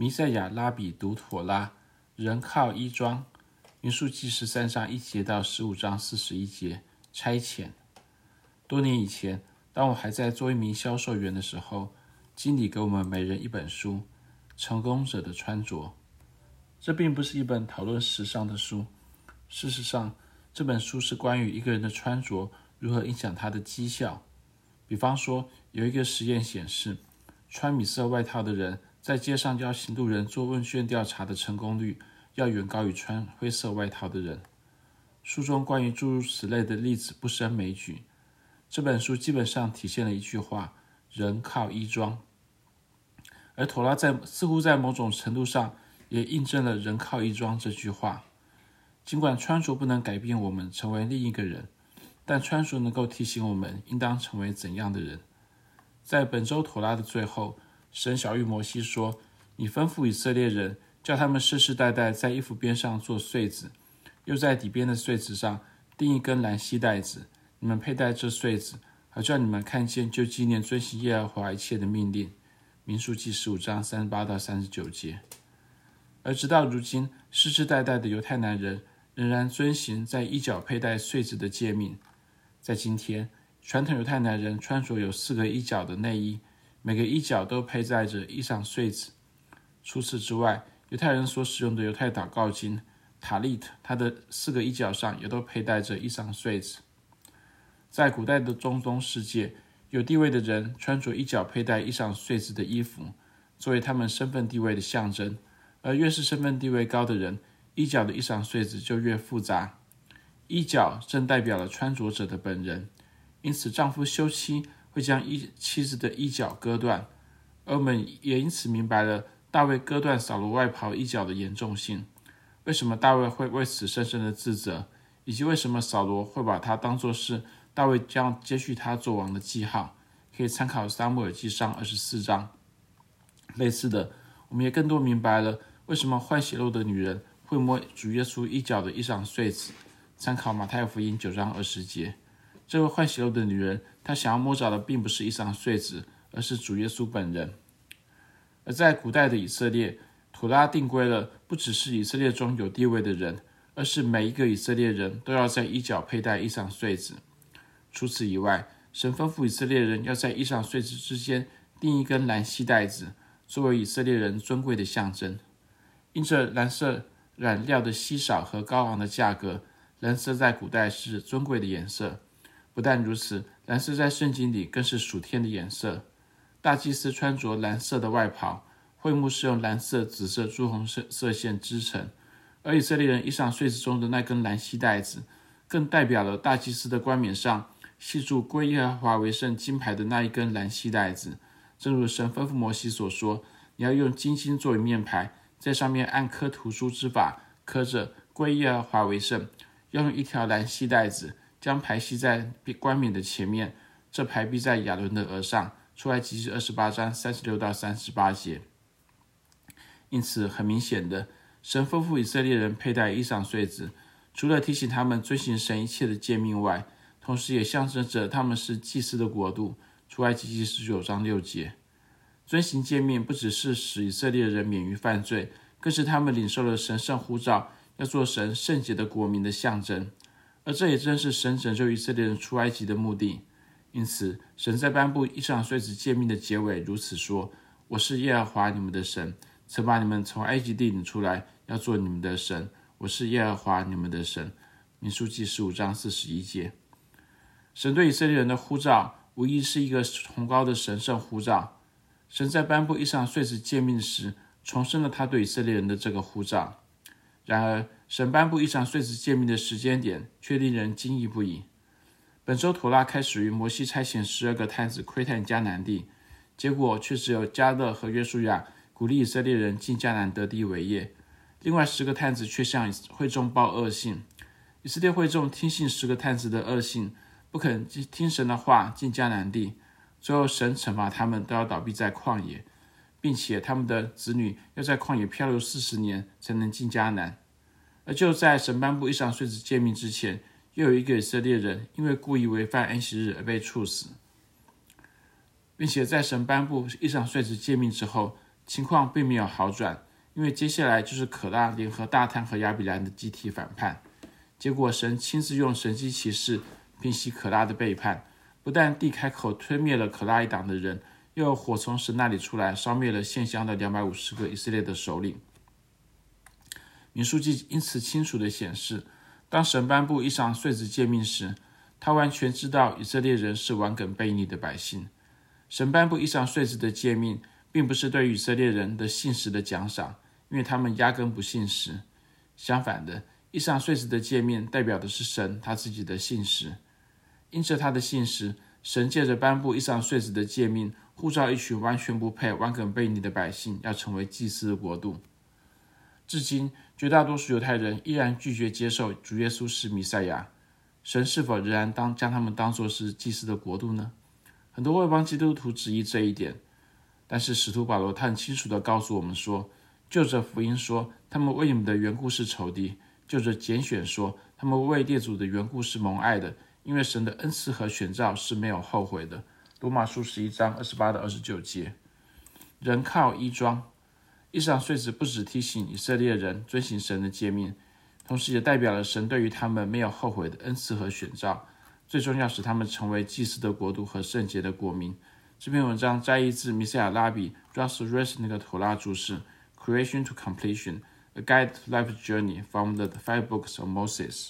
弥赛亚拉比读妥拉，人靠衣装。民数记十三章一节到十五章四十一节。差遣。多年以前，当我还在做一名销售员的时候，经理给我们每人一本书《成功者的穿着》。这并不是一本讨论时尚的书。事实上，这本书是关于一个人的穿着如何影响他的绩效。比方说，有一个实验显示，穿米色外套的人在街上邀请路人做问卷调查的成功率要远高于穿灰色外套的人。书中关于诸如此类的例子不胜枚举。这本书基本上体现了一句话：“人靠衣装。”而妥拉在似乎在某种程度上也印证了“人靠衣装”这句话。尽管穿着不能改变我们成为另一个人，但穿着能够提醒我们应当成为怎样的人。在本周妥拉的最后，神小玉摩西说：“你吩咐以色列人，叫他们世世代代在衣服边上做穗子，又在底边的穗子上钉一根蓝细带子。你们佩戴这穗子，好叫你们看见，就纪念遵行耶和华一切的命令。”民数记十五章三十八到三十九节。而直到如今，世世代代的犹太男人。仍然遵行在衣角佩戴穗子的诫命。在今天，传统犹太男人穿着有四个衣角的内衣，每个衣角都佩戴着衣裳穗子。除此之外，犹太人所使用的犹太祷告经塔利特，它的四个衣角上也都佩戴着衣裳穗子。在古代的中东世界，有地位的人穿着衣角佩戴衣裳穗子的衣服，作为他们身份地位的象征。而越是身份地位高的人，衣角的衣裳穗子就越复杂，衣角正代表了穿着者的本人，因此丈夫休妻会将一妻子的衣角割断，而我们也因此明白了大卫割断扫罗外袍衣角的严重性。为什么大卫会为此深深的自责，以及为什么扫罗会把他当作是大卫将接续他做王的记号？可以参考撒母耳记上二十四章。类似的，我们也更多明白了为什么换血肉的女人。会摸主耶稣衣角的衣裳穗子，参考马太福音九章二十节。这位换血肉的女人，她想要摸着的并不是衣裳穗子，而是主耶稣本人。而在古代的以色列，妥拉定规了，不只是以色列中有地位的人，而是每一个以色列人都要在衣角佩戴衣裳穗子。除此以外，神吩咐以色列人要在衣裳穗子之间钉一根蓝细带子，作为以色列人尊贵的象征。因着蓝色。染料的稀少和高昂的价格，蓝色在古代是尊贵的颜色。不但如此，蓝色在圣经里更是属天的颜色。大祭司穿着蓝色的外袍，会幕是用蓝色、紫色、朱红色色线织成。而以色列人衣裳穗子中的那根蓝细带子，更代表了大祭司的冠冕上系住归耶和华为圣金牌的那一根蓝细带子。正如神吩咐摩西所说：“你要用金星作为面牌。”在上面按刻图书之法刻着“归耶和华为圣”，要用一条蓝细带子将牌系在冠冕的前面，这牌必在亚伦的额上。出埃及记二十八章三十六到三十八节。因此，很明显的，神吩咐以色列人佩戴衣裳穗子，除了提醒他们遵行神一切的诫命外，同时也象征着他们是祭司的国度。出埃及记十九章六节。遵行诫命不只是使以色列人免于犯罪，更是他们领受了神圣呼召，要做神圣洁的国民的象征。而这也正是神拯救以色列人出埃及的目的。因此，神在颁布衣裳穗子诫命的结尾如此说：“我是耶和华你们的神，曾把你们从埃及地领出来，要做你们的神。我是耶和华你们的神。”民数记十五章四十一节。神对以色列人的呼召，无疑是一个崇高的神圣呼召。神在颁布衣裳穗子诫命时，重申了他对以色列人的这个呼召。然而，神颁布衣裳穗子诫命的时间点却令人惊异不已。本周妥拉开始于摩西差遣十二个探子窥探迦南地，结果却只有迦勒和约书亚鼓励以色列人进迦南得地为业。另外十个探子却向会众报恶信。以色列会众听信十个探子的恶信，不肯听神的话进迦南地。最后，神惩罚他们，都要倒闭在旷野，并且他们的子女要在旷野漂流四十年才能进迦南。而就在神颁布衣裳穗子诫命之前，又有一个以色列人因为故意违反安息日而被处死，并且在神颁布衣裳穗子诫命之后，情况并没有好转，因为接下来就是可拉联合大贪和亚比兰的集体反叛。结果，神亲自用神迹奇事平息可拉的背叛，不但地开口吞灭了可拉一党的人，又火从神那里出来，烧灭了献香的两百五十个以色列的首领。民书记因此清楚地显示，当神颁布一上岁子诫命时，他完全知道以色列人是顽梗悖逆的百姓。神颁布一上岁子的诫命。并不是对以色列人的信实的奖赏，因为他们压根不信实。相反的，一上岁子的诫命代表的是神他自己的信实。因着他的信实，神借着颁布一上岁子的诫命，呼召一群完全不配、顽梗悖逆的百姓，要成为祭司的国度。至今，绝大多数犹太人依然拒绝接受主耶稣是弥赛亚。神是否仍然当将他们当作是祭司的国度呢？很多外邦基督徒质疑这一点。但是使徒保罗他很清楚地告诉我们说，就着福音说，他们为你们的缘故是仇敌；就着拣选说，他们为列祖的缘故是蒙爱的，因为神的恩赐和选召是没有后悔的。罗马书十一章二十八到二十九节。人靠衣装，以上岁子不只提醒以色列人遵行神的诫命，同时也代表了神对于他们没有后悔的恩赐和选召，最终要使他们成为祭司的国度和圣洁的国民。这篇文章摘译自米塞亚拉比 Russell Resnick 的妥拉注释《Creation to Completion: A Guide to Life's Journey from the Five Books of Moses》。